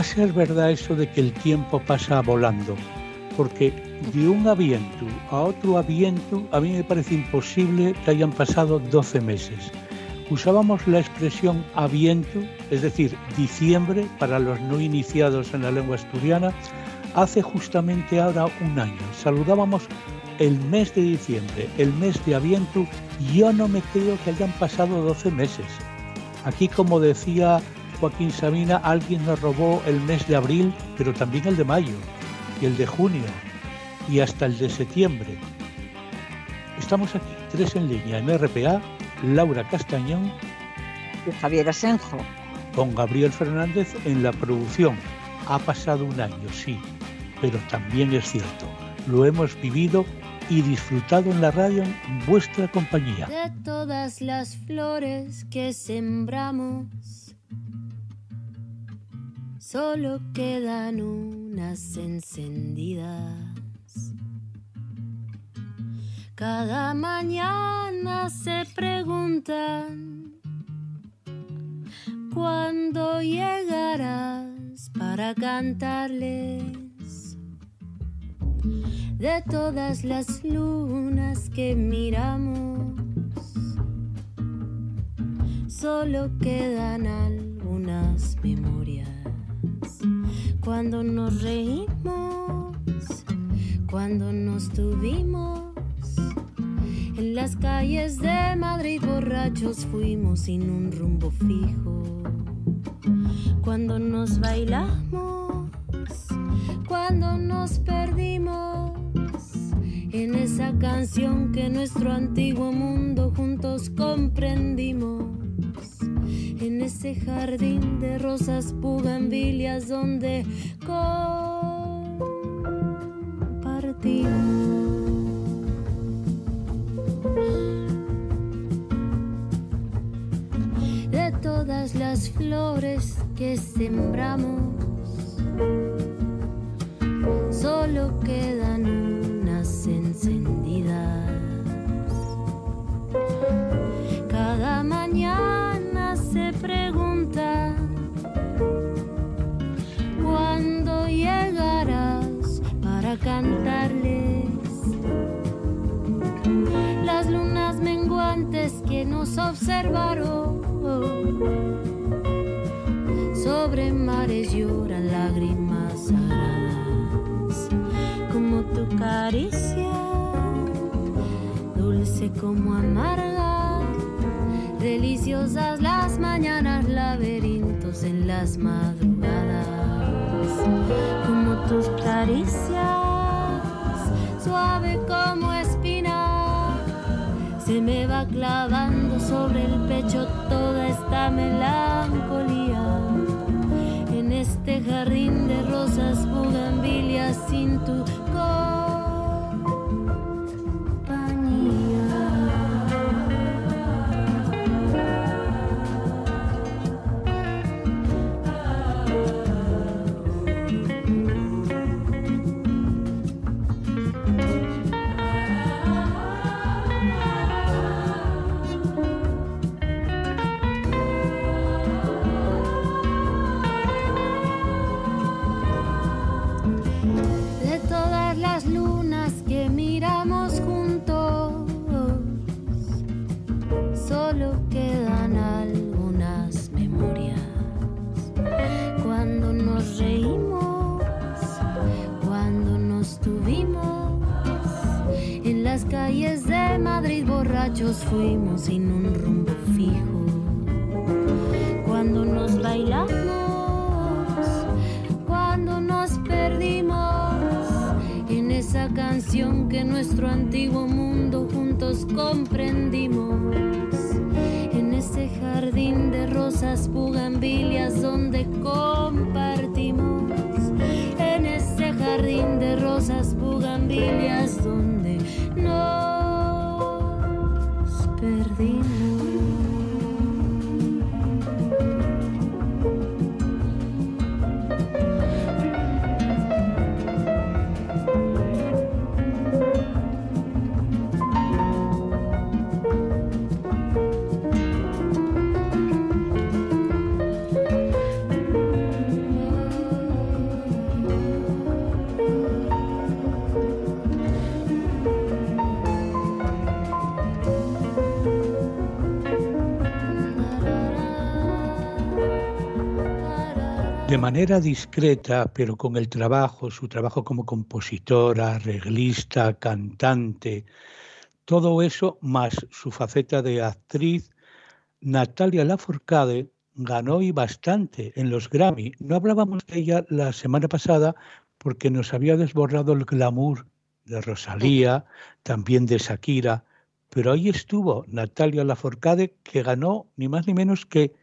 va a ser verdad eso de que el tiempo pasa volando, porque de un aviento a otro aviento a mí me parece imposible que hayan pasado 12 meses. Usábamos la expresión aviento, es decir, diciembre para los no iniciados en la lengua asturiana, hace justamente ahora un año. Saludábamos el mes de diciembre, el mes de aviento, yo no me creo que hayan pasado 12 meses. Aquí, como decía Joaquín Sabina, alguien nos robó el mes de abril, pero también el de mayo, y el de junio, y hasta el de septiembre. Estamos aquí, tres en línea, en RPA, Laura Castañón y Javier Asenjo. Con Gabriel Fernández en la producción. Ha pasado un año, sí, pero también es cierto, lo hemos vivido y disfrutado en la radio en vuestra compañía. De todas las flores que sembramos solo quedan unas encendidas. Cada mañana se preguntan cuándo llegarás para cantarles de todas las lunas que miramos. Solo quedan algunas cuando nos reímos, cuando nos tuvimos. En las calles de Madrid borrachos fuimos sin un rumbo fijo. Cuando nos bailamos, cuando nos perdimos en esa canción que nuestro antiguo mundo juntos comprendimos en ese jardín de rosas pugambilias donde compartimos. De todas las flores que sembramos, fuimos sin un de manera discreta, pero con el trabajo, su trabajo como compositora, arreglista, cantante, todo eso más su faceta de actriz, Natalia Lafourcade ganó y bastante en los Grammy. No hablábamos de ella la semana pasada porque nos había desbordado el glamour de Rosalía, también de Shakira, pero ahí estuvo Natalia Lafourcade que ganó ni más ni menos que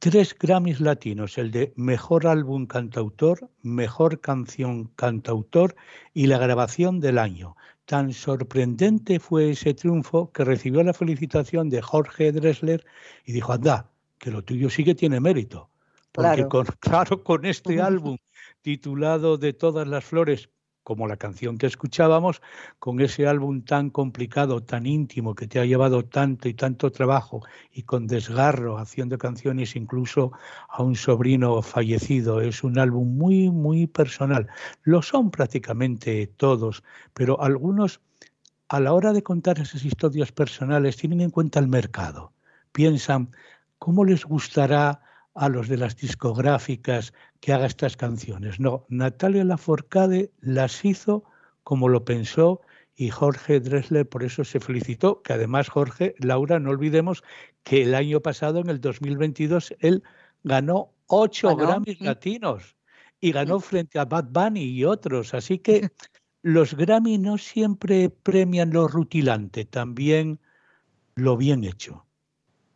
tres Grammys latinos, el de Mejor Álbum Cantautor, Mejor Canción Cantautor y la grabación del año. Tan sorprendente fue ese triunfo que recibió la felicitación de Jorge Dressler y dijo, anda, que lo tuyo sí que tiene mérito. Porque Con, claro, con este álbum titulado De todas las flores, como la canción que escuchábamos, con ese álbum tan complicado, tan íntimo, que te ha llevado tanto y tanto trabajo y con desgarro, haciendo canciones incluso a un sobrino fallecido. Es un álbum muy, muy personal. Lo son prácticamente todos, pero algunos, a la hora de contar esas historias personales, tienen en cuenta el mercado. Piensan, ¿cómo les gustará a los de las discográficas que haga estas canciones. No, Natalia Laforcade las hizo como lo pensó y Jorge Dressler por eso se felicitó, que además Jorge, Laura, no olvidemos que el año pasado, en el 2022, él ganó ocho Grammys latinos y ganó frente a Bad Bunny y otros. Así que los Grammy no siempre premian lo rutilante, también lo bien hecho.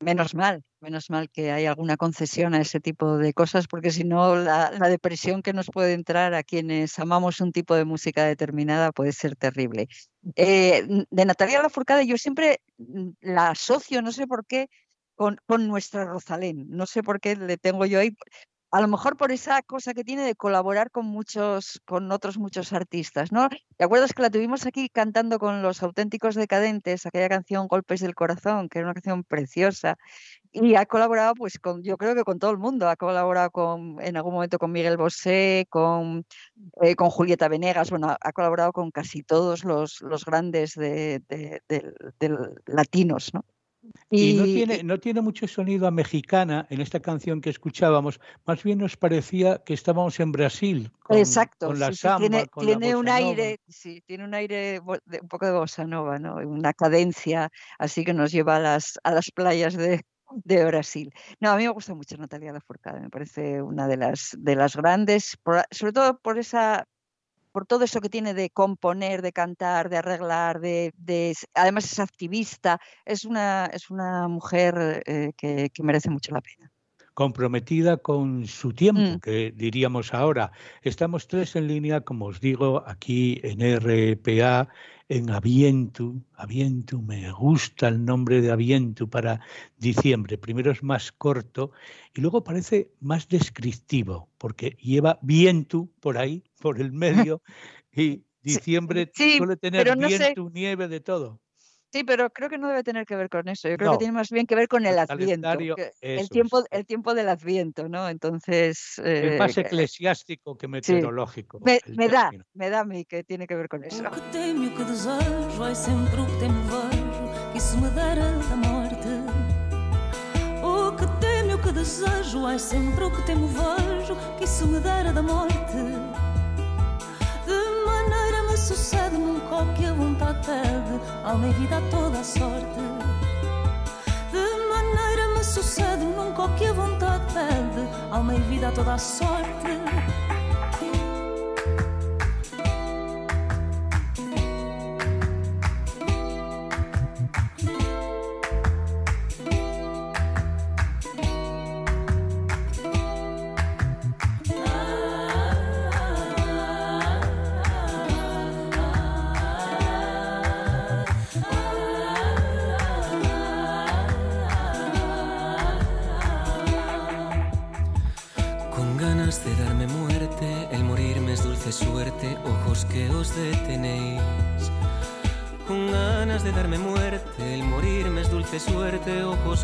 Menos mal, menos mal que hay alguna concesión a ese tipo de cosas, porque si no, la, depresión que nos puede entrar a quienes amamos un tipo de música determinada puede ser terrible. Eh, de Natalia Lafourcade yo siempre mm, la asocio, no sé por qué, con, con, nuestra Rosalén. No sé por qué le tengo yo ahí a lo mejor por esa cosa que tiene de colaborar con muchos, con otros muchos artistas, ¿no? ¿Te acuerdas que la tuvimos aquí cantando con los auténticos decadentes, aquella canción Golpes del Corazón, que era una canción preciosa? Y ha colaborado, pues, con, yo creo que con todo el mundo. Ha colaborado con, en algún momento con Miguel Bosé, con, eh, con Julieta Venegas, bueno, ha colaborado con casi todos los, los grandes de, latinos, ¿no? Y, no, tiene, no tiene mucho sonido a mexicana en esta canción que escuchábamos, más bien nos parecía que estábamos en Brasil. Con, Exacto, con la samba, tiene, un aire, sí, tiene un aire un poco de bossa nova, ¿no? Una cadencia así que nos lleva a las, a las playas de, de Brasil. No, a mí me gusta mucho Natalia Lafourcade, me parece una de las, de las grandes, sobre todo por esa por todo eso que tiene de componer, de cantar, de arreglar, de, además es activista, es una, es una mujer eh, que, merece mucho la pena comprometida con su tiempo, mm. que diríamos ahora. Estamos tres en línea, como os digo, aquí en RPA, en Avientu. Avientu, me gusta el nombre de Avientu para diciembre. Primero es más corto y luego parece más descriptivo, porque lleva Vientu por ahí, por el medio, y diciembre suele tener viento, nieve, de todo. Sí, pero creo que no debe tener que ver con eso. Yo creo que tiene más bien que ver con el, adviento. El tiempo, el tiempo del adviento, ¿no? Entonces. es más eh, eclesiástico que meteorológico. Me, me da, me da a mí que tiene que ver con eso. Que temo, o que desejo, é sempre o que temo, vejo, que isso me dera da morte. Sucede, nunca o que a vontade pede, alma e vida a toda a sorte. De maneira me sucede, nunca o que a vontade pede, alma e vida a toda a sorte.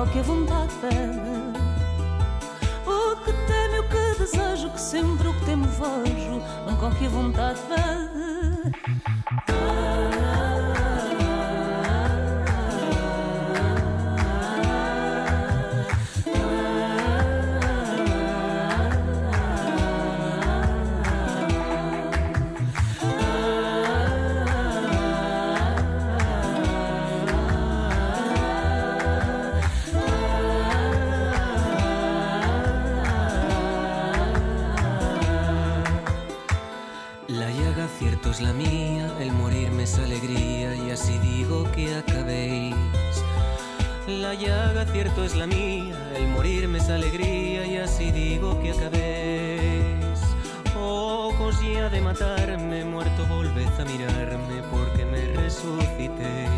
qualquer vontade. O que temo o que desejo, que sempre o que temo vejo, não qualquer vontade cierto es la mía, el morirme es alegría y así digo que acabéis. Ojos ya de matarme, muerto volved a mirarme porque me resucitéis.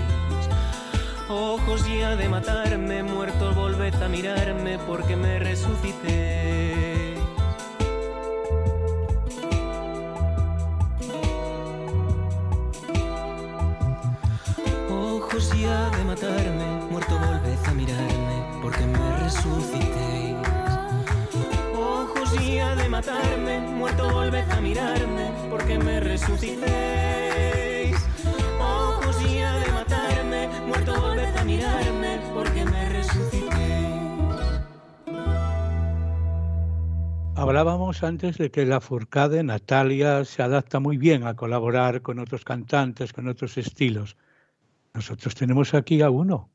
Ojos ya de matarme, muerto volved a mirarme porque me resucitéis. Antes de que la Furcade Natalia se adapta muy bien a colaborar con otros cantantes, con otros estilos. Nosotros tenemos aquí a uno,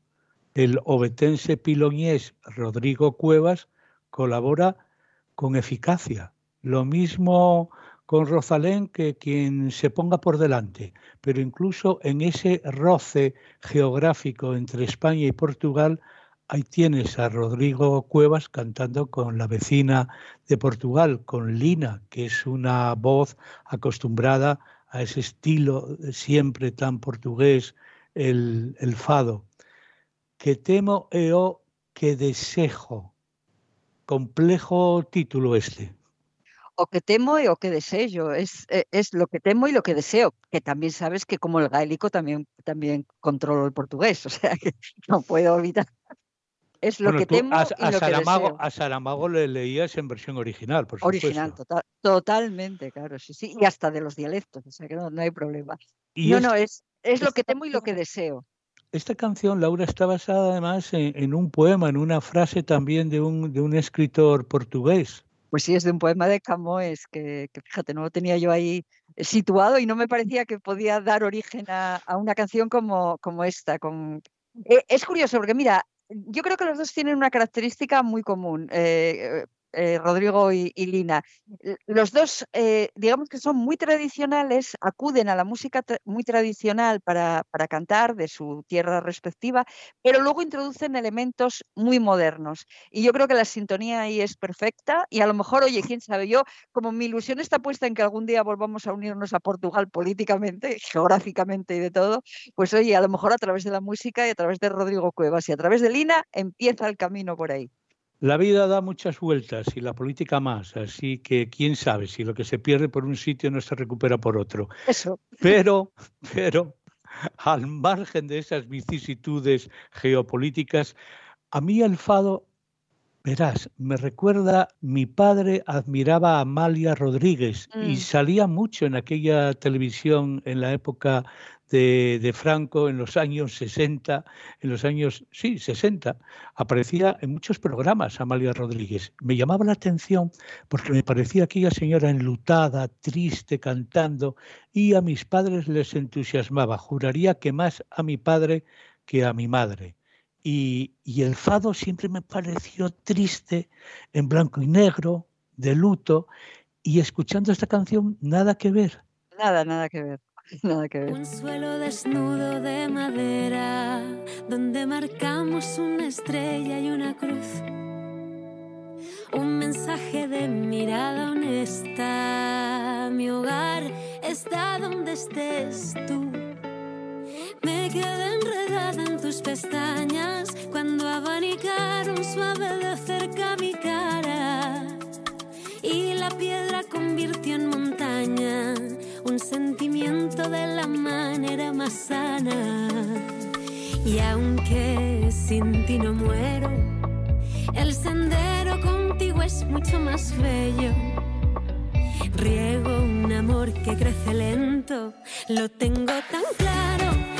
el obetense piloñés Rodrigo Cuevas colabora con eficacia. Lo mismo con Rosalén que quien se ponga por delante, pero incluso en ese roce geográfico entre España y Portugal, ahí tienes a Rodrigo Cuevas cantando con la vecina de Portugal, con Lina, que es una voz acostumbrada a ese estilo siempre tan portugués, el, fado que temo e o que desejo. Complejo título este. O que temo e o que deseo, es, e, es lo que temo y lo que deseo, que también sabes que como el gaélico también, también controlo el portugués, o sea que no puedo evitar. Es lo que temo a, y lo Saramago, que deseo. A Saramago le leías en versión original, por supuesto. Original, total, totalmente, claro, sí, sí, y hasta de los dialectos, o sea que no, no hay problema. Y no, es- no, es, es lo que temo y lo que deseo. Esta canción, Laura, está basada además en, en un poema, en una frase también de un, de un escritor portugués. Pues sí, es de un poema de Camões que, que, fíjate, no lo tenía yo ahí situado y no me parecía que podía dar origen a, a una canción como, como esta. Con... Eh, es curioso porque, mira, yo creo que los dos tienen una característica muy común. eh, eh, Rodrigo y, Lina. Los dos, eh, digamos que son muy tradicionales, acuden a la música muy tradicional para, para, cantar de su tierra respectiva, pero luego introducen elementos muy modernos. Y yo creo que la sintonía ahí es perfecta y a lo mejor, oye, quién sabe, yo como mi ilusión está puesta en que algún día volvamos a unirnos a Portugal políticamente, geográficamente y de todo, pues oye, a lo mejor a través de la música y a través de Rodrigo Cuevas y a través de Lina empieza el camino por ahí. La vida da muchas vueltas y la política más, así que quién sabe si lo que se pierde por un sitio no se recupera por otro. Eso. Pero, pero, al margen de esas vicisitudes geopolíticas, a mí el fado, verás, me recuerda, mi padre admiraba a Amalia Rodríguez mm. y salía mucho en aquella televisión en la época de, de, Franco en los años 60, en los años, sí, 60, aparecía en muchos programas Amalia Rodríguez. Me llamaba la atención porque me parecía aquella señora enlutada, triste, cantando, y a mis padres les entusiasmaba. Juraría que más a mi padre que a mi madre. Y, y el fado siempre me pareció triste, en blanco y negro, de luto, y escuchando esta canción, nada que ver. Nada, nada que ver. Nada que ver. Un suelo desnudo de madera donde marcamos una estrella y una cruz. Un mensaje de mirada honesta. Mi hogar está donde estés tú. Me quedé enredada en tu tus pestañas cuando abanicaron suave de cerca mi cara y la piedra convirtió en montaña un sentimiento de la manera más sana. Y aunque sin ti no muero, el sendero contigo es mucho más bello. Riego un amor que crece lento, lo tengo tan claro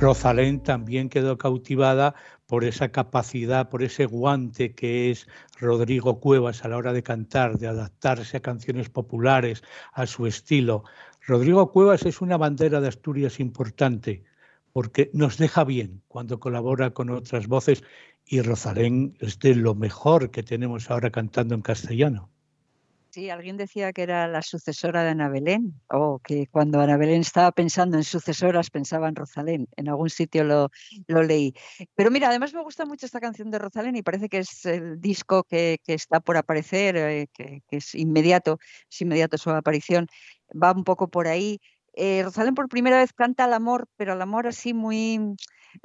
Rosalén también quedó cautivada por esa capacidad, por ese guante que es Rodrigo Cuevas a la hora de cantar, de adaptarse a canciones populares, a su estilo. Rodrigo Cuevas es una bandera de Asturias importante porque nos deja bien cuando colabora con otras voces y Rosalén es de lo mejor que tenemos ahora cantando en castellano. Sí, alguien decía que era la sucesora de Ana Belén, o que cuando Ana Belén estaba pensando en sucesoras pensaba en Rosalén. En algún sitio lo, lo leí. Pero mira, además me gusta mucho esta canción de Rosalén y parece que es el disco que, está por aparecer, eh, que, es inmediato, es inmediato su aparición. Va un poco por ahí. Eh, Rosalén por primera vez canta al amor, pero al amor así muy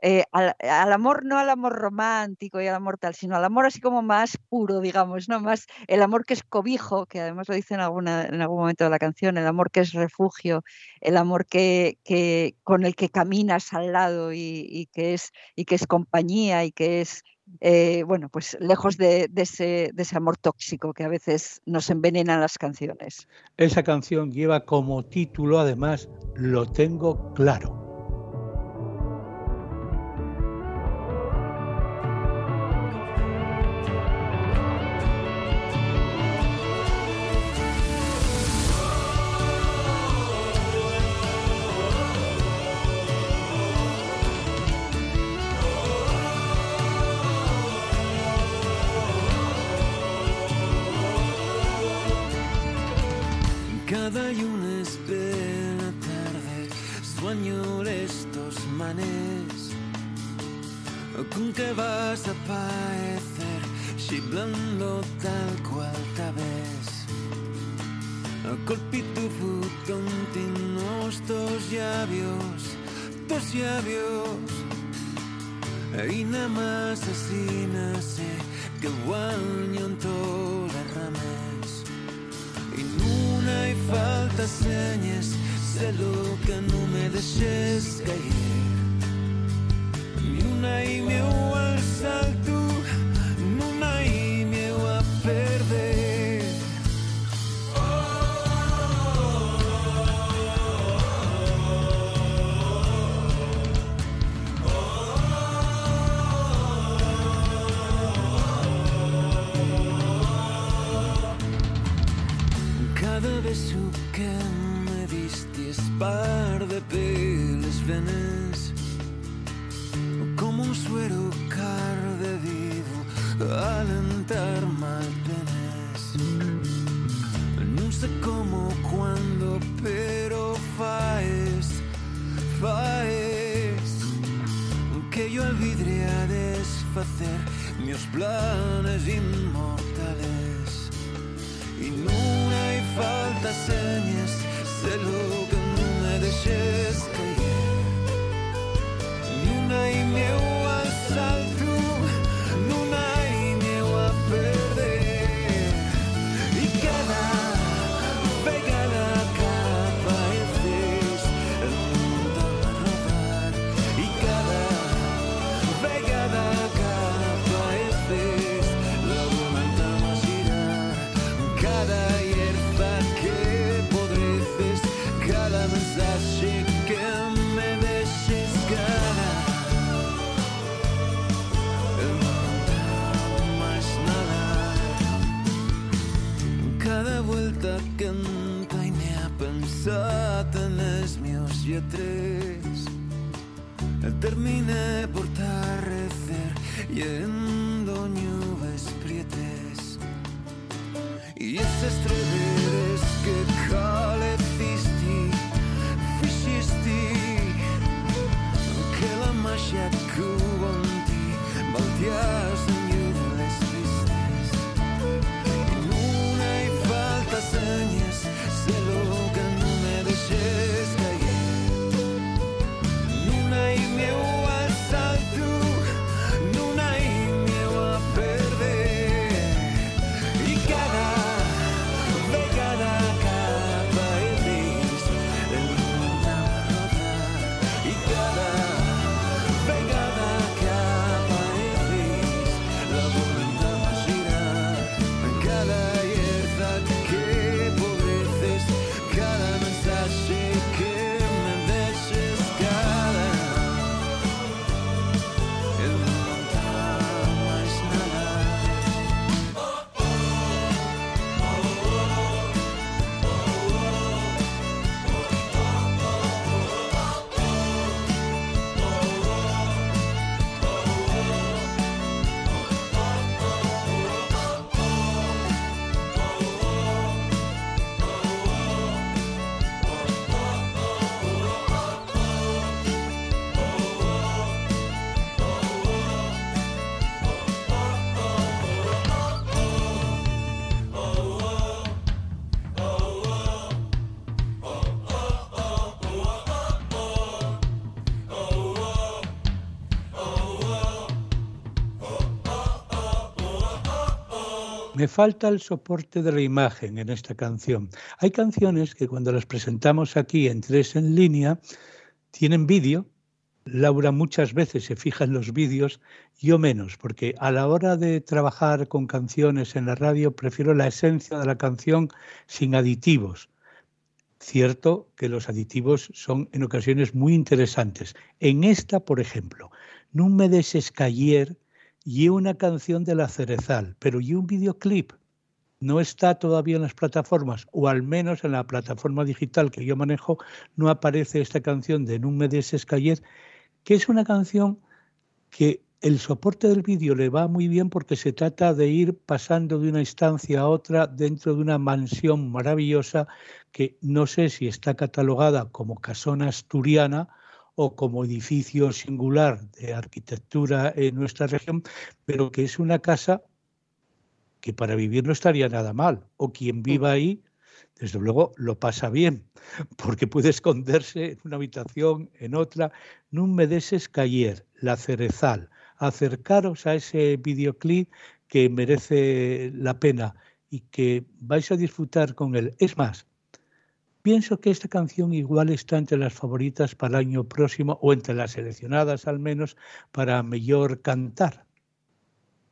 eh, al, amor, no al amor romántico y al amor tal, sino al amor así como más puro, digamos, ¿no? Más el amor que es cobijo, que además lo dice en, en algún momento de la canción, el amor que es refugio, el amor que, que con el que caminas al lado y, que, es, y que es compañía y que es eh, bueno, pues lejos de, ese, de, ese, amor tóxico que a veces nos envenenan las canciones. Esa canción lleva como título, además, Lo tengo claro. Con que vas a parecer blando tal cual tal vez colpito futón nos dos llavios dos llavios y nada más así nace que guaño en todas Luna y falta señas, sé lo que no me deixes cair. Ni una i meu al saltar. Caer de peles venes como un suero carde vivo alentar mal penes non sei como cuando pero faes faes que yo al vidre a desfacer meus planes inmortales. Y non hai falta señas se meus lletres termine por tarrecer yendo nubes prietes y esos treveres Me falta el soporte de la imagen en esta canción. Hay canciones que cuando las presentamos aquí en tres en línea tienen vídeo. Laura muchas veces se fija en los vídeos, yo menos, porque a la hora de trabajar con canciones en la radio prefiero la esencia de la canción sin aditivos. Cierto que los aditivos son en ocasiones muy interesantes. En esta, por ejemplo, No me y una canción de la Cerezal, pero y un videoclip. No está todavía en las plataformas, o al menos en la plataforma digital que yo manejo, no aparece esta canción de No me deses cayer, que es una canción que el soporte del vídeo le va muy bien porque se trata de ir pasando de una instancia a otra dentro de una mansión maravillosa que no sé si está catalogada como casona asturiana o como edificio singular de arquitectura en nuestra región, pero que es una casa que para vivir no estaría nada mal, o quien viva ahí, desde luego lo pasa bien, porque puede esconderse en una habitación, en otra. No me deses cayer, la cerezal. Acercaros a ese videoclip que merece la pena y que vais a disfrutar con él. Es más, pienso que esta canción igual está entre las favoritas para el año próximo o entre las seleccionadas al menos para mejor cantar.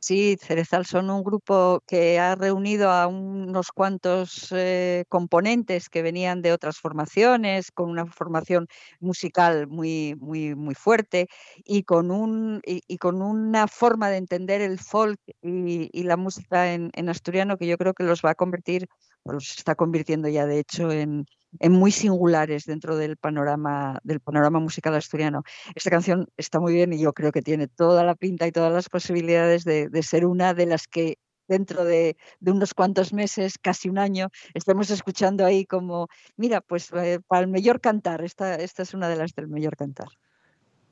Sí, Cerezal son un grupo que ha reunido a unos cuantos eh, componentes que venían de otras formaciones, con una formación musical muy, muy, muy fuerte y con, un, y, con una forma de entender el folk y, y la música en, en, asturiano que yo creo que los va a convertir, o los está convirtiendo ya de hecho en, muy singulares dentro del panorama, del panorama musical asturiano. Esta canción está muy bien y yo creo que tiene toda la pinta y todas las posibilidades de, ser una de las que dentro de, unos cuantos meses, casi un año, estemos escuchando ahí como, mira, pues eh, para el mejor cantar, esta, esta es una de las del mejor cantar.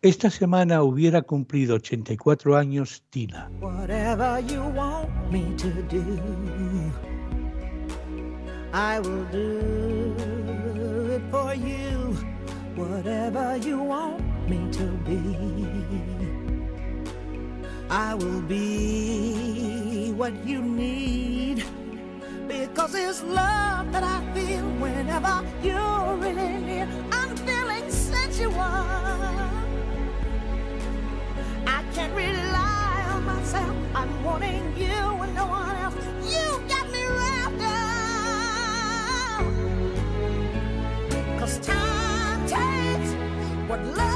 Esta semana hubiera cumplido 84 años Tina. I will do for you. Whatever you want me to be, I will be what you need. Because it's love that I feel whenever you're really near. I'm feeling sensual. I can't rely on myself. I'm wanting you and no one else. You got what love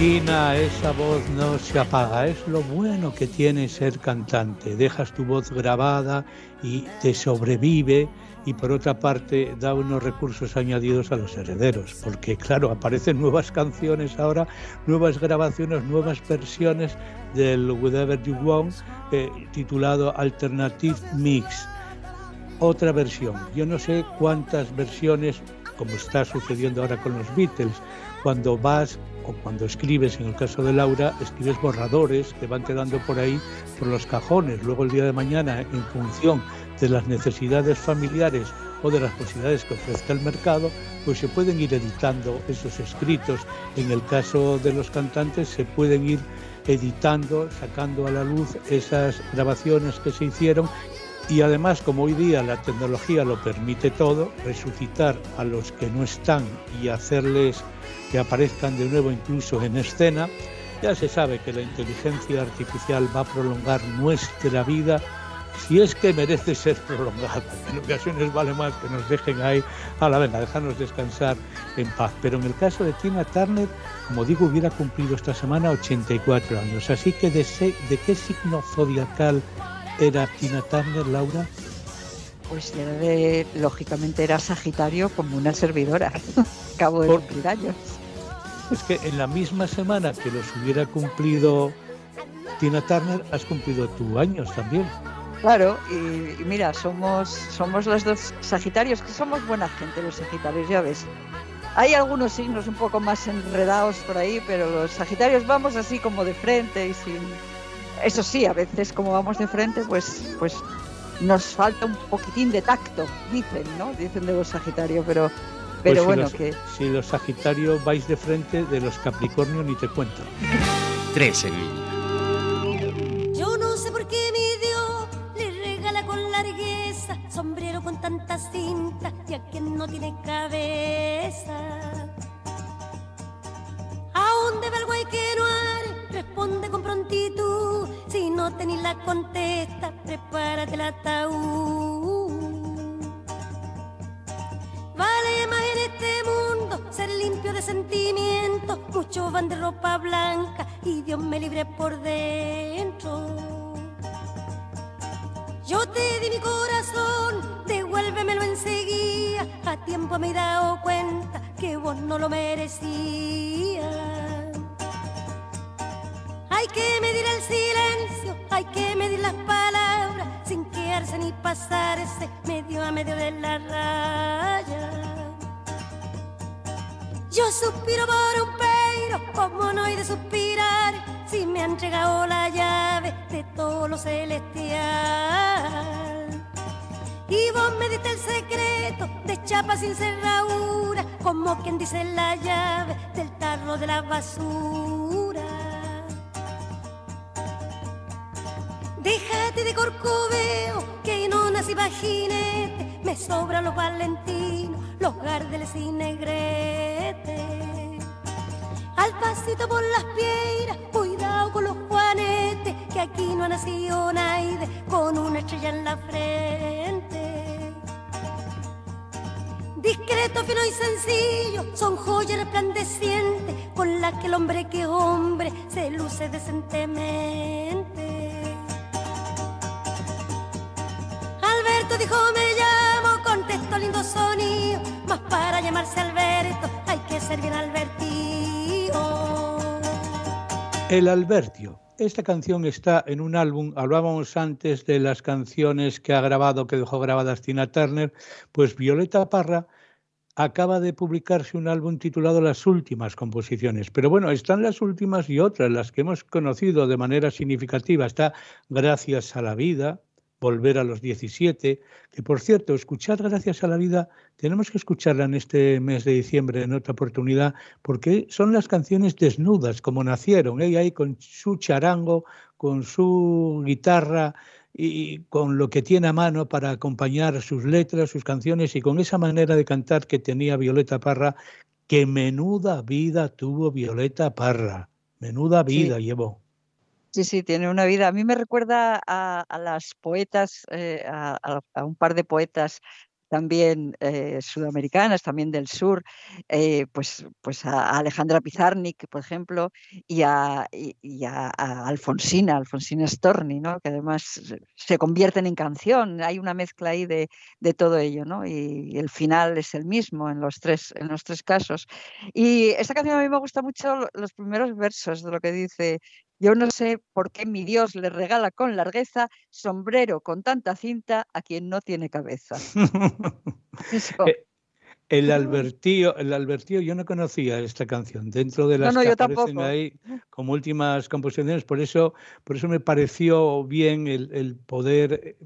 real. Tina, esa voz no se apaga. Es lo bueno que tiene ser cantante. Dejas tu voz grabada y te sobrevive y por otra parte da unos recursos añadidos a los herederos, porque claro, aparecen nuevas canciones ahora, nuevas grabaciones, nuevas versiones del Whatever You Want, eh, titulado Alternative Mix. Otra versión. Yo no sé cuántas versiones, como está sucediendo ahora con los Beatles, cuando vas cuando escribes, en el caso de Laura, escribes borradores que van quedando por ahí, por los cajones. Luego el día de mañana, en función de las necesidades familiares o de las posibilidades que ofrezca el mercado, pues se pueden ir editando esos escritos. En el caso de los cantantes se pueden ir editando, sacando a la luz esas grabaciones que se hicieron y además, como hoy día la tecnología lo permite todo, resucitar a los que no están y hacerles que aparezcan de nuevo incluso en escena, ya se sabe que la inteligencia artificial va a prolongar nuestra vida si es que merece ser prolongada. En ocasiones vale más que nos dejen ahí a la venga, dejarnos descansar en paz. Pero en el caso de Tina Turner, como digo, hubiera cumplido esta semana 84 años. Así que de, de qué signo zodiacal era Tina Turner, Laura? Pues de, lógicamente era Sagitario como una servidora. Acabo de Por- cumplir años. Es que en la misma semana que los hubiera cumplido Tina Turner, has cumplido tu años también. Claro, y, y mira, somos, somos los dos Sagitarios, que somos buena gente los Sagitarios, ya ves. Hay algunos signos un poco más enredados por ahí, pero los Sagitarios vamos así como de frente y sin... Eso sí, a veces como vamos de frente, pues, pues nos falta un poquitín de tacto, dicen, ¿no? Dicen de los Sagitarios, pero, pero Pues si bueno, los- que Si los Sagitario vais de frente, de los Capricornio ni te cuento. Tres en línea. Yo no sé por qué mi Dios le regala con largueza sombrero con tanta cinta y a quien no tiene cabeza. ¿A dónde va el guay que no? Responde con prontitud. Si no tenés la contesta, prepárate el ataúd. Vale más en este mundo ser limpio de sentimientos. Muchos van de ropa blanca y Dios me libre por dentro. Yo te di mi corazón, devuélvemelo enseguida. A tiempo me he dado cuenta que vos no lo merecías. Hay que medir el silencio, hay que medir las palabras, sin quedarse ni pasarse medio a medio de la raya. Yo suspiro por un peiro, como no hay de suspirar, si me han entregado la llave de todo lo celestial. Y vos me diste el secreto de chapa sin cerradura, como quien dice la llave del tarro de la basura. Déjate de corcoveo, que no nací jinete, me sobran los valentinos, los gardeles y negretes. Al pasito por las piedras, cuidado con los juanetes, que aquí no ha nacido nadie con una estrella en la frente. Discreto, fino y sencillo, son joyas resplandecientes con las que el hombre que hombre se luce decentemente. Dijo me llamo, lindo sonido, para llamarse Alberto hay que ser bien. El Albertio. Esta canción está en un álbum, hablábamos antes de las canciones que ha grabado, que dejó grabadas Tina Turner, pues Violeta Parra acaba de publicarse un álbum titulado Las últimas composiciones. Pero bueno, están las últimas y otras, las que hemos conocido de manera significativa. Está Gracias a la vida, Volver a los 17, que por cierto, escuchar Gracias a la Vida, tenemos que escucharla en este mes de diciembre en otra oportunidad, porque son las canciones desnudas, como nacieron, ella ahí con su charango, con su guitarra y con lo que tiene a mano para acompañar sus letras, sus canciones y con esa manera de cantar que tenía Violeta Parra, que menuda vida tuvo Violeta Parra, menuda vida llevó. Sí, sí, tiene una vida. A mí me recuerda a, las poetas, eh, a, un par de poetas también eh, sudamericanas, también del sur, eh, pues, pues a Alejandra Pizarnik, por ejemplo, y a, y, a, Alfonsina, Alfonsina Storni, ¿no? que además se convierten en canción. Hay una mezcla ahí de, de todo ello, ¿no? Y, el final es el mismo en los, tres, en los tres casos. Y esta canción a mí me gusta mucho los primeros versos de lo que dice yo no sé por qué mi Dios le regala con largueza sombrero con tanta cinta a quien no tiene cabeza. Eh, el Albertío, el Albertío, yo no conocía esta canción. Dentro de las que aparecen ahí como últimas composiciones, por eso, por eso me pareció bien el, poder eh,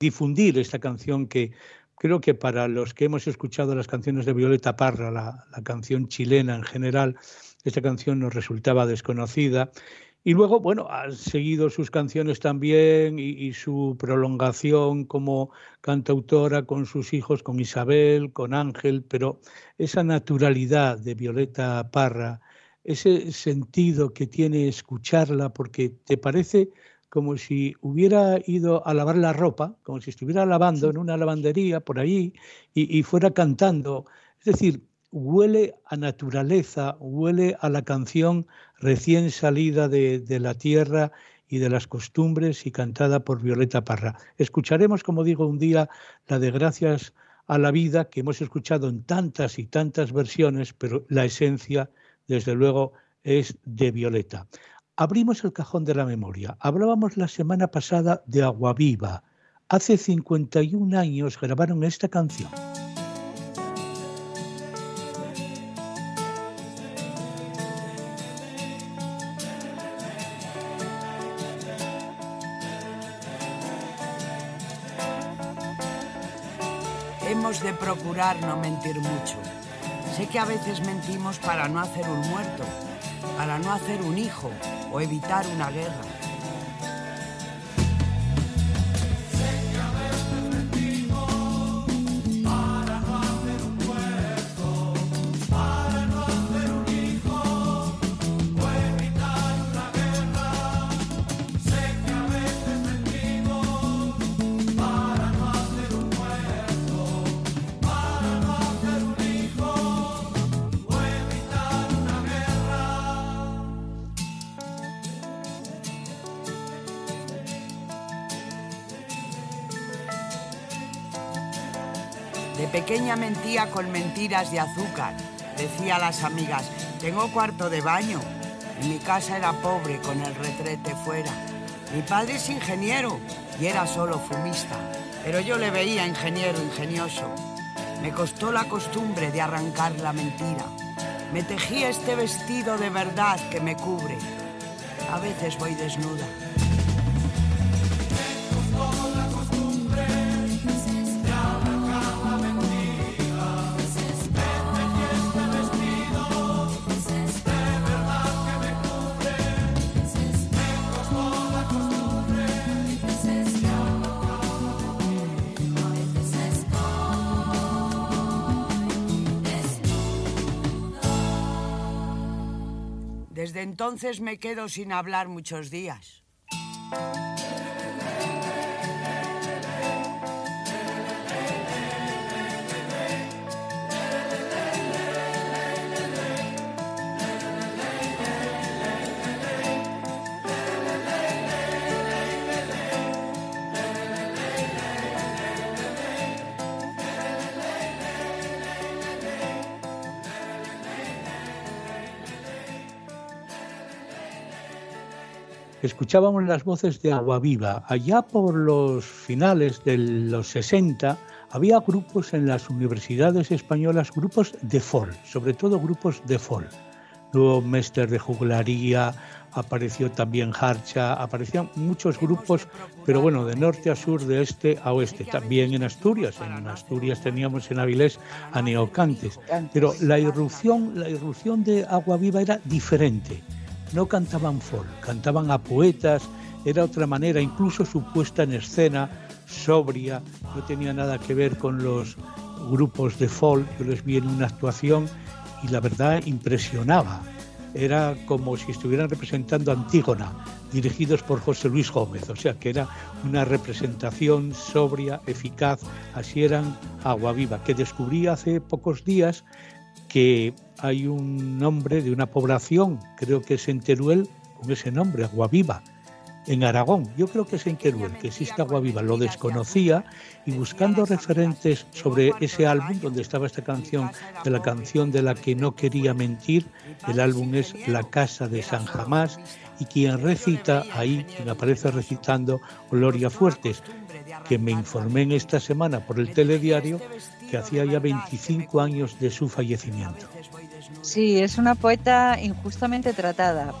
difundir esta canción que creo que para los que hemos escuchado las canciones de Violeta Parra, la, la canción chilena en general, esta canción nos resultaba desconocida y luego, bueno, ha seguido sus canciones también y, su prolongación como cantautora con sus hijos, con Isabel, con Ángel, pero esa naturalidad de Violeta Parra, ese sentido que tiene escucharla, porque te parece como si hubiera ido a lavar la ropa, como si estuviera lavando en una lavandería por ahí y, y fuera cantando. Es decir, huele a naturaleza, huele a la canción recién salida de, la tierra y de las costumbres y cantada por Violeta Parra. Escucharemos, como digo, un día la de Gracias a la vida que hemos escuchado en tantas y tantas versiones, pero la esencia, desde luego, es de Violeta. Abrimos el cajón de la memoria. Hablábamos la semana pasada de Agua Viva. Hace 51 años grabaron esta canción. De procurar no mentir mucho. Sé que a veces mentimos para no hacer un muerto, para no hacer un hijo o evitar una guerra. Pequeña mentía con mentiras de azúcar. Decía a las amigas, tengo cuarto de baño. Mi casa era pobre con el retrete fuera. Mi padre es ingeniero y era solo fumista, pero yo le veía ingeniero ingenioso. Me costó la costumbre de arrancar la mentira. Me tejí este vestido de verdad que me cubre. A veces voy desnuda. Entonces me quedo sin hablar muchos días. Escuchábamos las voces de Agua Viva. Allá por los finales de los 60 había grupos en las universidades españolas, grupos de folk, sobre todo grupos de folk. Luego Mester de Juglaría, apareció también Harcha, aparecían muchos grupos, pero bueno, de norte a sur, de este a oeste, también en Asturias. En Asturias teníamos en Avilés a Neocantes, pero la irrupción, la irrupción de Agua Viva era diferente no cantaban folk, cantaban a poetas, era otra manera, incluso su puesta en escena, sobria, no tenía nada que ver con los grupos de folk, yo les vi en una actuación y la verdad impresionaba. Era como si estuvieran representando Antígona, dirigidos por José Luis Gómez, o sea que era una representación sobria, eficaz, así eran Agua Viva, que descubrí hace pocos días que hay un nombre de una población, creo que es en Teruel, con ese nombre, Aguaviva, en Aragón. Yo creo que es en Teruel, que existe Aguaviva. Lo desconocía y buscando referentes sobre ese álbum donde estaba esta canción, de la canción de la que no quería mentir, el álbum es La Casa de San Jamás y quien recita ahí, quien aparece recitando, Gloria Fuertes, que me informé en esta semana por el telediario que hacía ya 25 años de su fallecimiento. Sí, es una poeta injustamente tratada.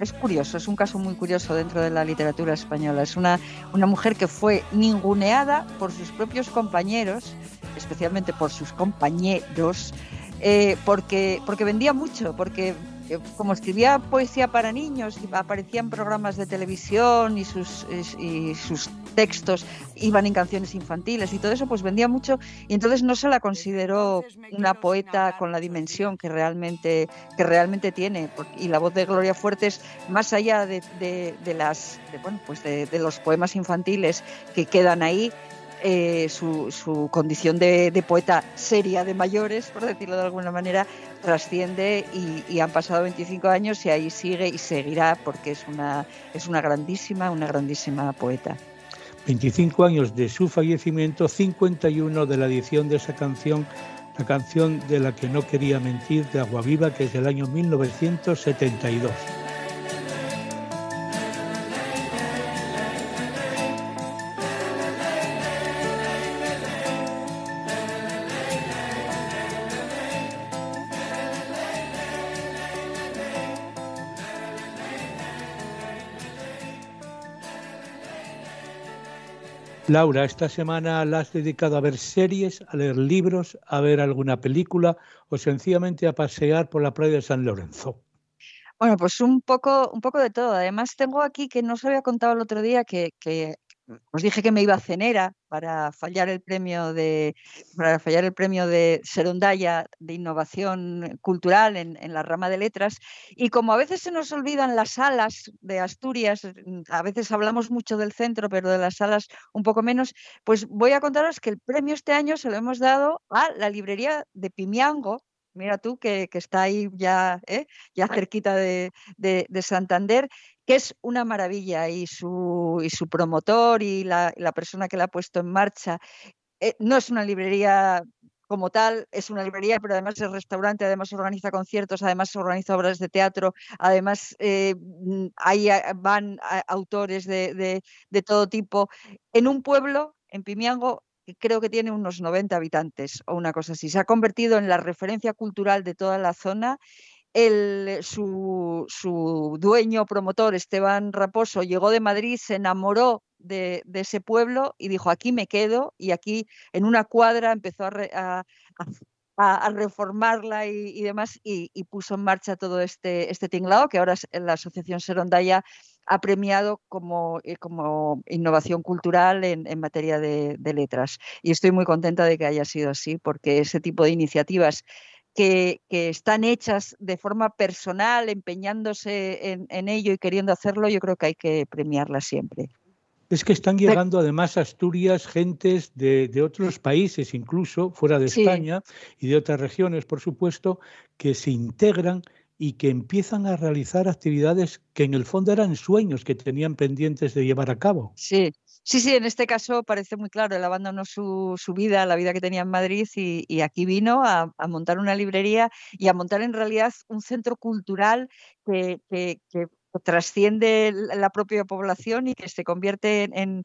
Es curioso, es un caso muy curioso dentro de la literatura española. Es una, una mujer que fue ninguneada por sus propios compañeros, especialmente por sus compañeros, eh, porque, porque vendía mucho, porque como escribía poesía para niños, aparecían programas de televisión y sus, y sus textos iban en canciones infantiles y todo eso, pues vendía mucho y entonces no se la consideró una poeta con la dimensión que realmente, que realmente tiene. Y la voz de Gloria Fuertes, más allá de, las, bueno, pues de los poemas infantiles que quedan ahí, eh, su, condición de, poeta seria de mayores, por decirlo de alguna manera, trasciende y, han pasado 25 años y ahí sigue y seguirá porque es una, es una grandísima, una grandísima poeta. 25 años de su fallecimiento, 51 de la edición de esa canción, la canción de la que no quería mentir de Agua Viva, que es del año 1972. Laura, esta semana la has dedicado a ver series, a leer libros, a ver alguna película o sencillamente a pasear por la playa de San Lorenzo. Bueno, pues un poco, un poco de todo. Además, tengo aquí que no os había contado el otro día que, que os dije que me iba a Cenera para fallar el premio de para fallar el premio de Serondaya de innovación cultural en, la rama de letras. Y como a veces se nos olvidan las salas de Asturias a veces hablamos mucho del centro pero de las salas un poco menos pues voy a contaros que el premio este año se lo hemos dado a la librería de Pimiango mira tú que, está ahí ya, ¿eh? ya cerquita de, de, Santander, que es una maravilla y su, y su promotor y la, persona que la ha puesto en marcha. Eh, no es una librería como tal, es una librería, pero además es restaurante, además organiza conciertos, además organiza obras de teatro, además eh, mm, ahí van autores de, de todo tipo. En un pueblo, en Pimiango, creo que tiene unos 90 habitantes o una cosa así. Se ha convertido en la referencia cultural de toda la zona el, su, su, dueño, promotor, Esteban Raposo, llegó de Madrid, se enamoró de, ese pueblo y dijo, aquí me quedo, y aquí en una cuadra empezó a, reformarla y, demás, y, puso en marcha todo este, este tinglado, que ahora la Asociación Serondaya ha premiado como, eh, como innovación cultural en, en materia de, letras. Y estoy muy contenta de que haya sido así, porque ese tipo de iniciativas que, están hechas de forma personal, empeñándose en, ello y queriendo hacerlo, yo creo que hay que premiarlas siempre. Es que están llegando además a Asturias gentes de, otros países, incluso fuera de España y de otras regiones, por supuesto, que se integran y que empiezan a realizar actividades que en el fondo eran sueños que tenían pendientes de llevar a cabo. Sí, sí, sí, en este caso parece muy claro, él abandonó su, vida, la vida que tenía en Madrid y, aquí vino a, montar una librería y a montar en realidad un centro cultural que, que, que trasciende la propia población y que se convierte en,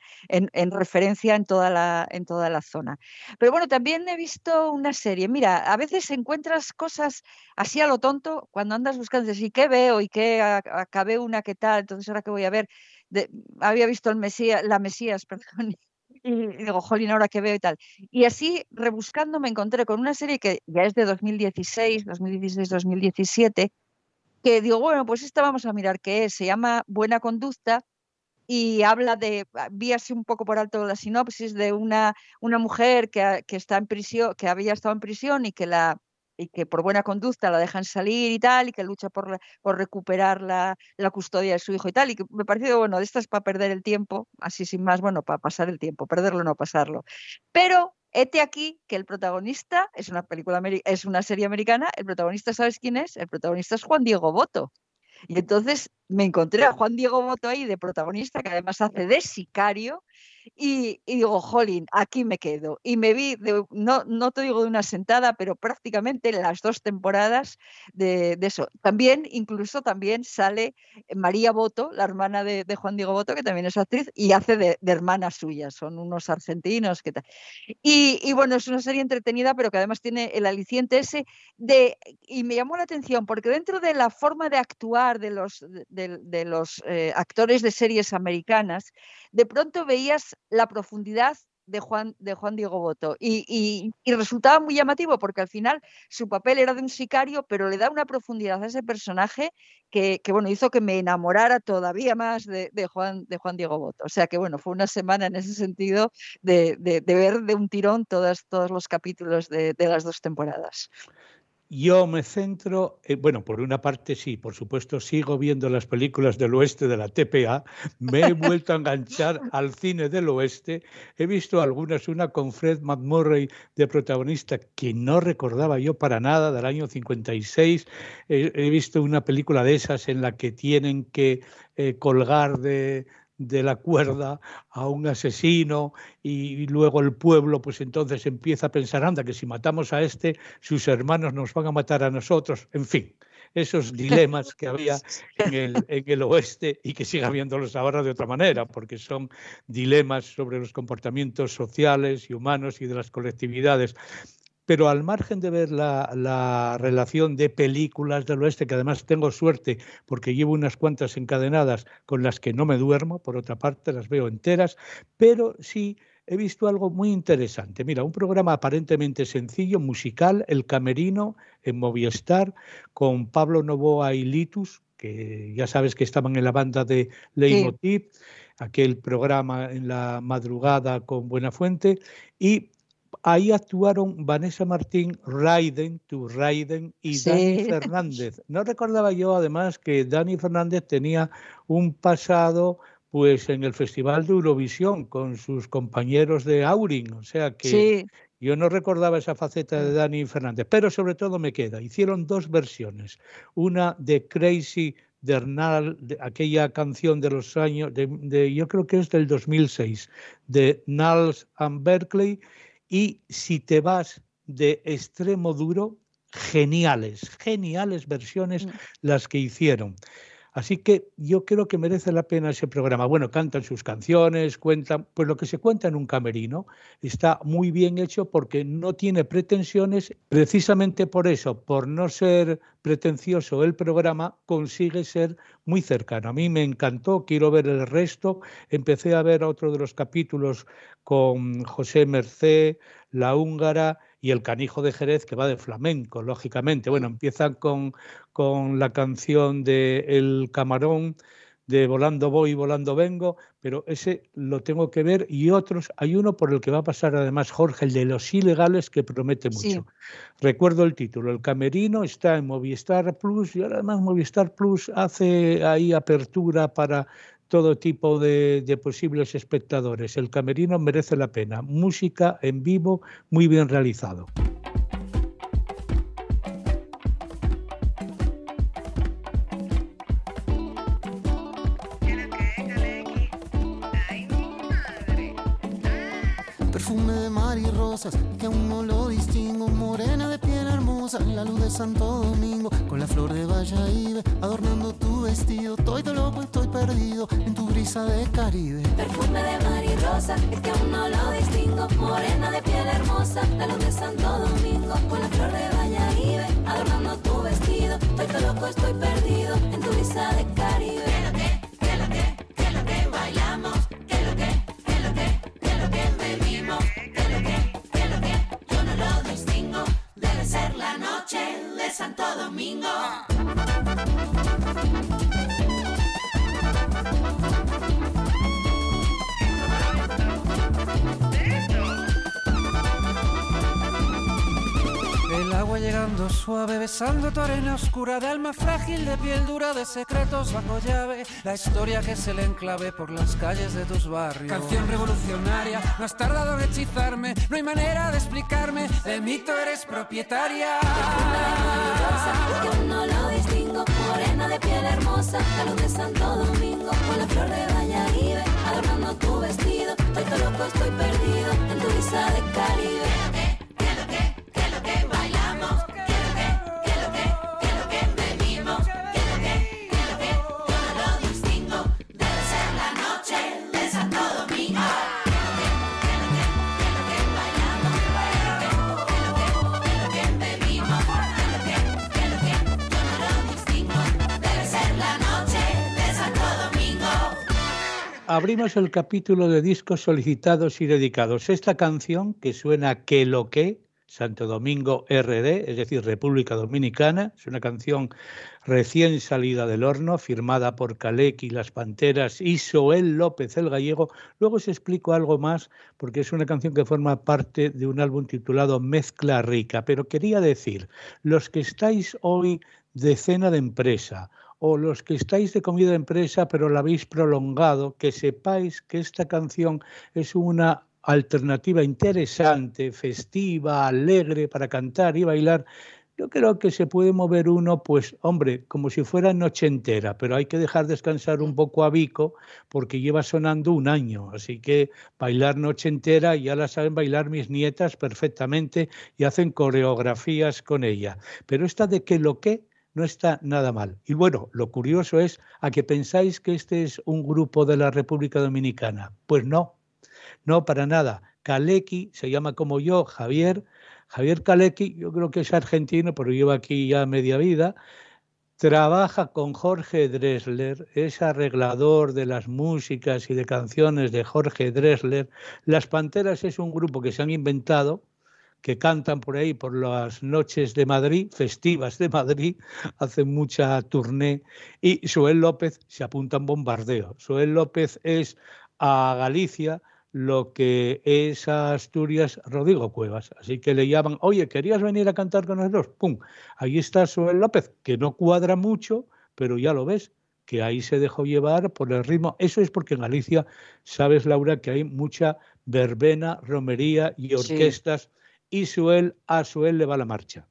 referencia en toda, la, en toda la zona. Pero bueno, también he visto una serie. Mira, a veces encuentras cosas así a lo tonto cuando andas buscando, ¿y qué veo? ¿Y qué acabé una? ¿Qué tal? Entonces, ahora que voy a ver, había visto el Mesías, la Mesías, perdón, y digo, jolín, ahora que veo y tal. Y así, rebuscando, me encontré con una serie que ya es de 2016, 2016-2017, que digo, bueno, pues esta vamos a mirar qué es, se llama Buena Conducta y habla de, ah, vi así un poco por alto la sinopsis de una, una mujer que, que, está en prisión, que había estado en prisión y que la y que por buena conducta la dejan salir y tal, y que lucha por, por recuperar la, la, custodia de su hijo y tal, y que me pareció, bueno, de estas para perder el tiempo, así sin más, bueno, para pasar el tiempo, perderlo no pasarlo. Pero Hete aquí que el protagonista es una película es una serie americana, el protagonista ¿sabes quién es? El protagonista es Juan Diego Boto. Y entonces me encontré a Juan Diego Boto ahí de protagonista, que además hace de sicario, y, digo, jolín, aquí me quedo. Y me vi, no, no te digo de una sentada, pero prácticamente las dos temporadas de, eso. También, incluso también sale María Boto, la hermana de, Juan Diego Boto, que también es actriz, y hace de, hermana suya, son unos argentinos, que tal. Y, bueno, es una serie entretenida, pero que además tiene el aliciente ese de, y me llamó la atención, porque dentro de la forma de actuar de los, de, los eh, actores de series americanas, de pronto veías la profundidad de Juan, de Juan Diego Boto. Y, resultaba muy llamativo porque al final su papel era de un sicario, pero le da una profundidad a ese personaje que, bueno, hizo que me enamorara todavía más de, Juan, de Juan Diego Boto. O sea que bueno, fue una semana en ese sentido de, ver de un tirón todos los capítulos de las dos temporadas. Yo me centro, bueno, por una parte sí, por supuesto sigo viendo las películas del oeste de la TPA, me he vuelto a enganchar al cine del oeste, he visto algunas, una con Fred McMurray de protagonista que no recordaba yo para nada, del año 56, he visto una película de esas en la que tienen que eh, colgar de, de la cuerda a un asesino y, luego el pueblo pues entonces empieza a pensar, anda, que si matamos a este, sus hermanos nos van a matar a nosotros, en fin, esos dilemas que había en el, en el oeste y que sigue habiéndolos ahora de otra manera, porque son dilemas sobre los comportamientos sociales y humanos y de las colectividades. Pero al margen de ver la, relación de películas del oeste, que además tengo suerte porque llevo unas cuantas encadenadas con las que no me duermo, por otra parte las veo enteras, pero sí he visto algo muy interesante. Mira, un programa aparentemente sencillo, musical, El Camerino, en Movistar, con Pablo Novoa y Litus, que ya sabes que estaban en la banda de Leitmotiv, aquel programa en la madrugada con Buena Fuente, y Ahí actuaron Vanessa Martín, Raiden, tu Raiden y Dani Fernández. No recordaba yo además que Dani Fernández tenía un pasado pues en el Festival de Eurovisión con sus compañeros de Aurin, o sea que yo no recordaba esa faceta de Dani Fernández, pero sobre todo me queda. Hicieron dos versiones, una de Crazy de aquella canción de los años, de, yo creo que es del 2006, de Niles and Berkeley, y si te vas de extremo duro, geniales, geniales versiones mm. las que hicieron. Así que yo creo que merece la pena ese programa. Bueno, cantan sus canciones, cuentan, pues lo que se cuenta en un camerino está muy bien hecho porque no tiene pretensiones, precisamente por eso, por no ser pretencioso el programa, consigue ser muy cercano. A mí me encantó, quiero ver el resto. Empecé a ver otro de los capítulos con José Mercé, la húngara y el canijo de Jerez que va de flamenco, lógicamente. Bueno, empiezan con, con la canción de El Camarón de Volando voy, Volando vengo, pero ese lo tengo que ver y otros, hay uno por el que va a pasar además Jorge, el de los ilegales, que promete mucho. Recuerdo el título, El Camerino está en Movistar Plus y ahora además Movistar Plus hace ahí apertura para todo tipo de, de, posibles espectadores. El camerino merece la pena. Música en vivo muy bien realizado. que aún no lo distingo. Morena de piel hermosa, la luz de Santo Domingo, con la flor de Valladolid, adornando tu vestido. Estoy de loco, estoy perdido en tu brisa de Caribe. Perfume de mar y rosa, es que aún no lo distingo. Morena de piel hermosa, la luz de Santo Domingo, con la flor de Valladolid, adornando tu vestido. Estoy de loco, estoy perdido en tu brisa de Caribe. Domingo. El agua llegando suave, besando tu arena oscura, de alma frágil, de piel dura, de secretos bajo llave. La historia que se le enclave por las calles de tus barrios. Canción revolucionaria, no has tardado en hechizarme, no hay manera de explicarme, de mí tú eres propietaria. Que aún no lo distingo, morena de piel hermosa, la de Santo Domingo, con la flor de Valladolid, adornando tu vestido. Estoy loco, estoy perdido en tu visa de Caribe. Abrimos el capítulo de discos solicitados y dedicados. Esta canción que suena que lo que, Santo Domingo RD, es decir, República Dominicana, es una canción recién salida del horno, firmada por y Las Panteras y Soel López el Gallego. Luego os explico algo más porque es una canción que forma parte de un álbum titulado Mezcla Rica. Pero quería decir, los que estáis hoy de cena de empresa o los que estáis de comida empresa pero la habéis prolongado, que sepáis que esta canción es una alternativa interesante, festiva, alegre para cantar y bailar. Yo creo que se puede mover uno, pues, hombre, como si fuera noche entera, pero hay que dejar descansar un poco a Vico porque lleva sonando un año. Así que bailar noche entera ya la saben bailar mis nietas perfectamente y hacen coreografías con ella. Pero esta de que lo que no está nada mal. Y bueno, lo curioso es a que pensáis que este es un grupo de la República Dominicana. Pues no, no para nada. Kaleki se llama como yo, Javier. Javier Kaleki, yo creo que es argentino, pero lleva aquí ya media vida. Trabaja con Jorge Dressler, es arreglador de las músicas y de canciones de Jorge Dressler. Las Panteras es un grupo que se han inventado, que cantan por ahí por las noches de Madrid, festivas de Madrid, hacen mucha tournée y Suel López se apunta en bombardeo. Suel López es a Galicia lo que es a Asturias Rodrigo Cuevas. Así que le llaman, oye, ¿querías venir a cantar con nosotros? ¡Pum! Ahí está Suel López, que no cuadra mucho, pero ya lo ves, que ahí se dejó llevar por el ritmo. Eso es porque en Galicia, sabes, Laura, que hay mucha verbena, romería y orquestas Suel a Suel le va la marcha.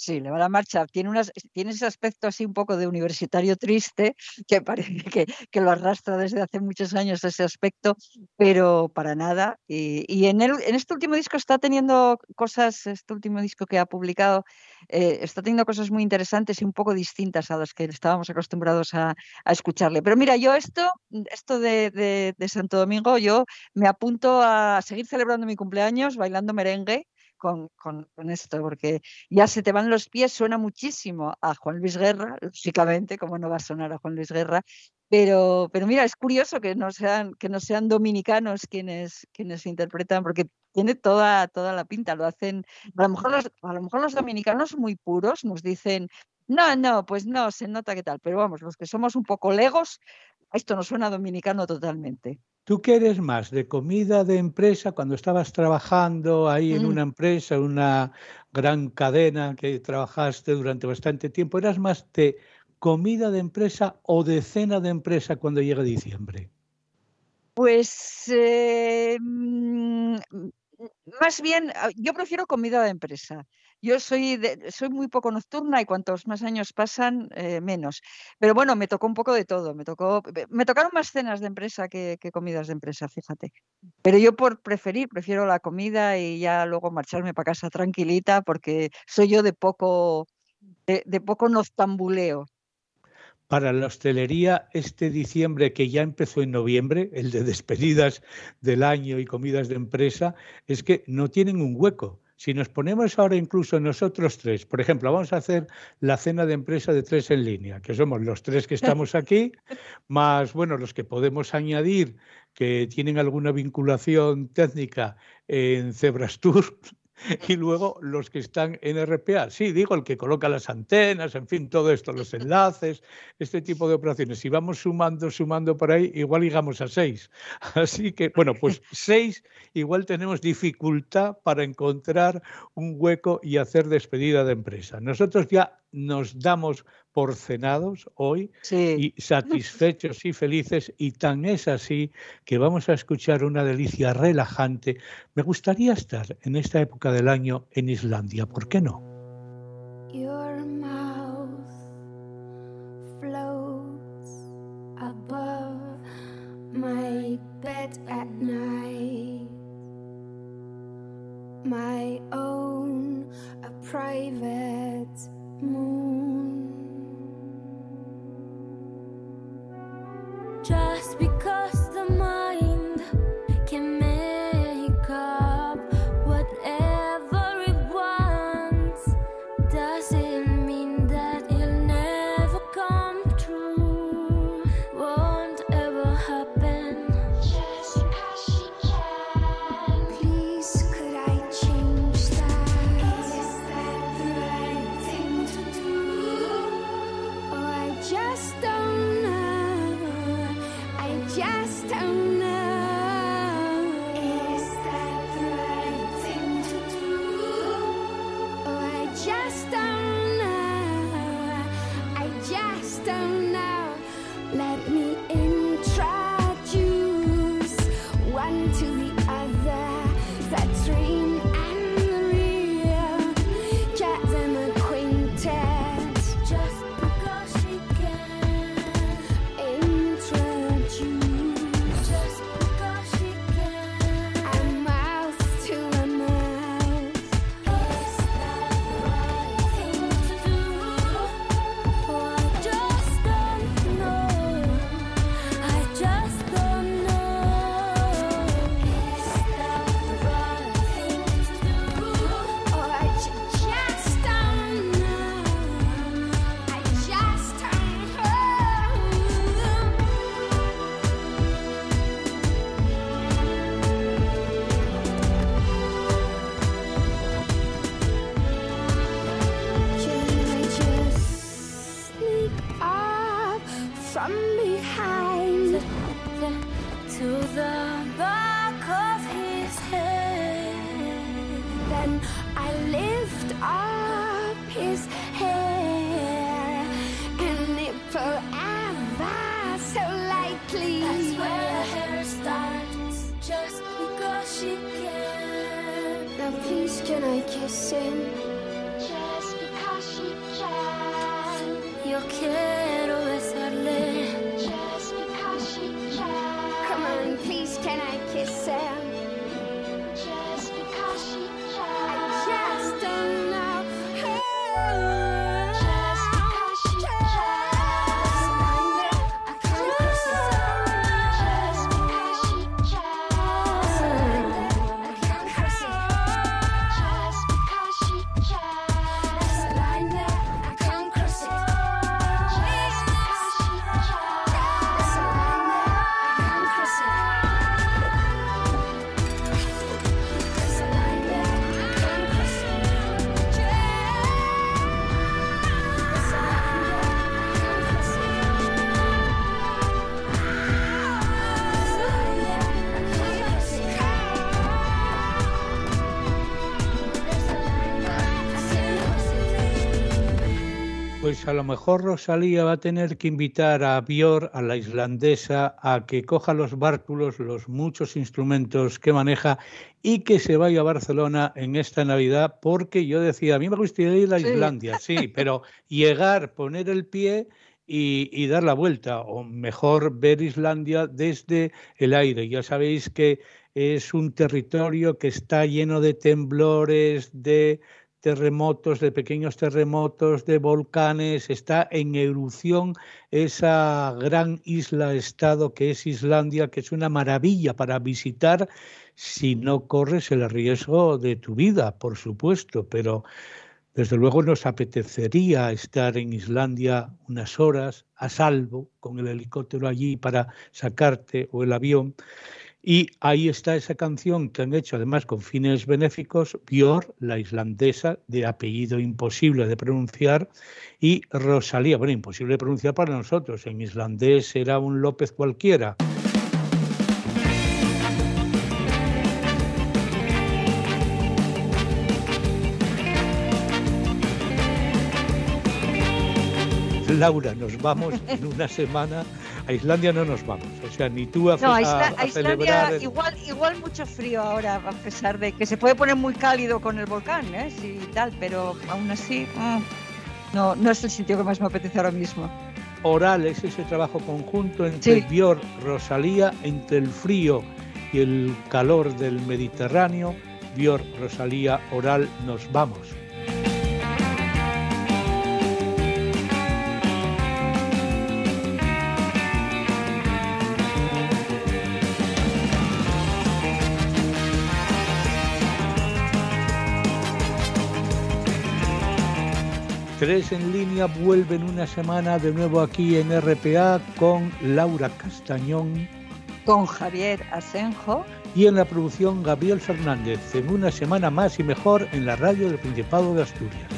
Sí, le va la marcha. Tiene, unas, tiene ese aspecto así un poco de universitario triste, que parece que, que, lo arrastra desde hace muchos años ese aspecto, pero para nada. Y, en, el, en este último disco está teniendo cosas, este último disco que ha publicado, eh, está teniendo cosas muy interesantes y un poco distintas a las que estábamos acostumbrados a, a escucharle. Pero mira, yo esto, esto de, de, de Santo Domingo, yo me apunto a seguir celebrando mi cumpleaños bailando merengue con, con, esto, porque ya se te van los pies, suena muchísimo a Juan Luis Guerra, lógicamente, como no va a sonar a Juan Luis Guerra, pero, pero mira, es curioso que no sean, que no sean dominicanos quienes, quienes interpretan, porque tiene toda, toda la pinta, lo hacen, a lo, mejor los, a lo mejor los dominicanos muy puros nos dicen, no, no, pues no, se nota que tal, pero vamos, los que somos un poco legos, esto nos suena dominicano totalmente. ¿Tú qué eres más? ¿De comida de empresa cuando estabas trabajando ahí en Mm. una empresa, una gran cadena que trabajaste durante bastante tiempo? ¿Eras más de comida de empresa o de cena de empresa cuando llega diciembre? Pues eh, mm, más bien, ah, yo prefiero comida de empresa. Yo soy, de- soy muy poco nocturna y cuantos más años pasan, eh, menos. Pero bueno, me tocó un poco de todo. Me tocó, me me tocaron más cenas de empresa que, comidas de empresa, fíjate. Pero yo por preferir, prefiero la comida y ya luego marcharme para casa tranquilita porque soy yo de poco, de, de poco noctambuleo. Para la hostelería, este diciembre que ya empezó en noviembre, el de despedidas del año y comidas de empresa, es que no tienen un hueco. Si nos ponemos ahora incluso nosotros tres, por ejemplo, vamos a hacer la cena de empresa de tres en línea, que somos los tres que estamos aquí, más, bueno, los que podemos añadir que tienen alguna vinculación técnica en Zebras Tour, y luego los que están en RPA. Sí, digo, el que coloca las antenas, en fin, todo esto, los enlaces, este tipo de operaciones. Si vamos sumando, sumando por ahí, igual llegamos a seis. Así que, bueno, pues seis, igual tenemos dificultad para encontrar un hueco y hacer despedida de empresa. Nosotros ya nos damos por cenados hoy y satisfechos y felices y tan es así que vamos a escuchar una delicia relajante. Me gustaría estar en esta época del año en Islandia, ¿por qué no? Your mouth floats above my bed at night. My own, a private moon. Just because a lo mejor Rosalía va a tener que invitar a Bior, a la islandesa, a que coja los bártulos, los muchos instrumentos que maneja y que se vaya a Barcelona en esta Navidad, porque yo decía, a mí me gustaría ir a Islandia, sí, pero llegar, poner el pie y, dar la vuelta, o mejor ver Islandia desde el aire. Ya sabéis que es un territorio que está lleno de temblores, de terremotos, de pequeños terremotos, de volcanes, está en erupción esa gran isla-estado que es Islandia, que es una maravilla para visitar si no corres el riesgo de tu vida, por supuesto, pero desde luego nos apetecería estar en Islandia unas horas a salvo con el helicóptero allí para sacarte o el avión. Y ahí está esa canción que han hecho además con fines benéficos, Björk, la islandesa de apellido imposible de pronunciar, y Rosalía, bueno, imposible de pronunciar para nosotros, en islandés era un López cualquiera. Laura, nos vamos en una semana. A Islandia no nos vamos. O sea, ni tú a, no, a, Islandia igual, igual mucho frío ahora, a pesar de que se puede poner muy cálido con el volcán, ¿eh? Sí, tal, pero aún así, mm, no, no es el sitio que más me apetece ahora mismo. Oral es ese trabajo conjunto entre sí. Rosalía, entre el frío y el calor del Mediterráneo. Bior, Rosalía, Oral, nos vamos. Tres en línea vuelven una semana de nuevo aquí en RPA con Laura Castañón. Con Javier Asenjo. Y en la producción Gabriel Fernández, en una semana más y mejor en la radio del Principado de Asturias.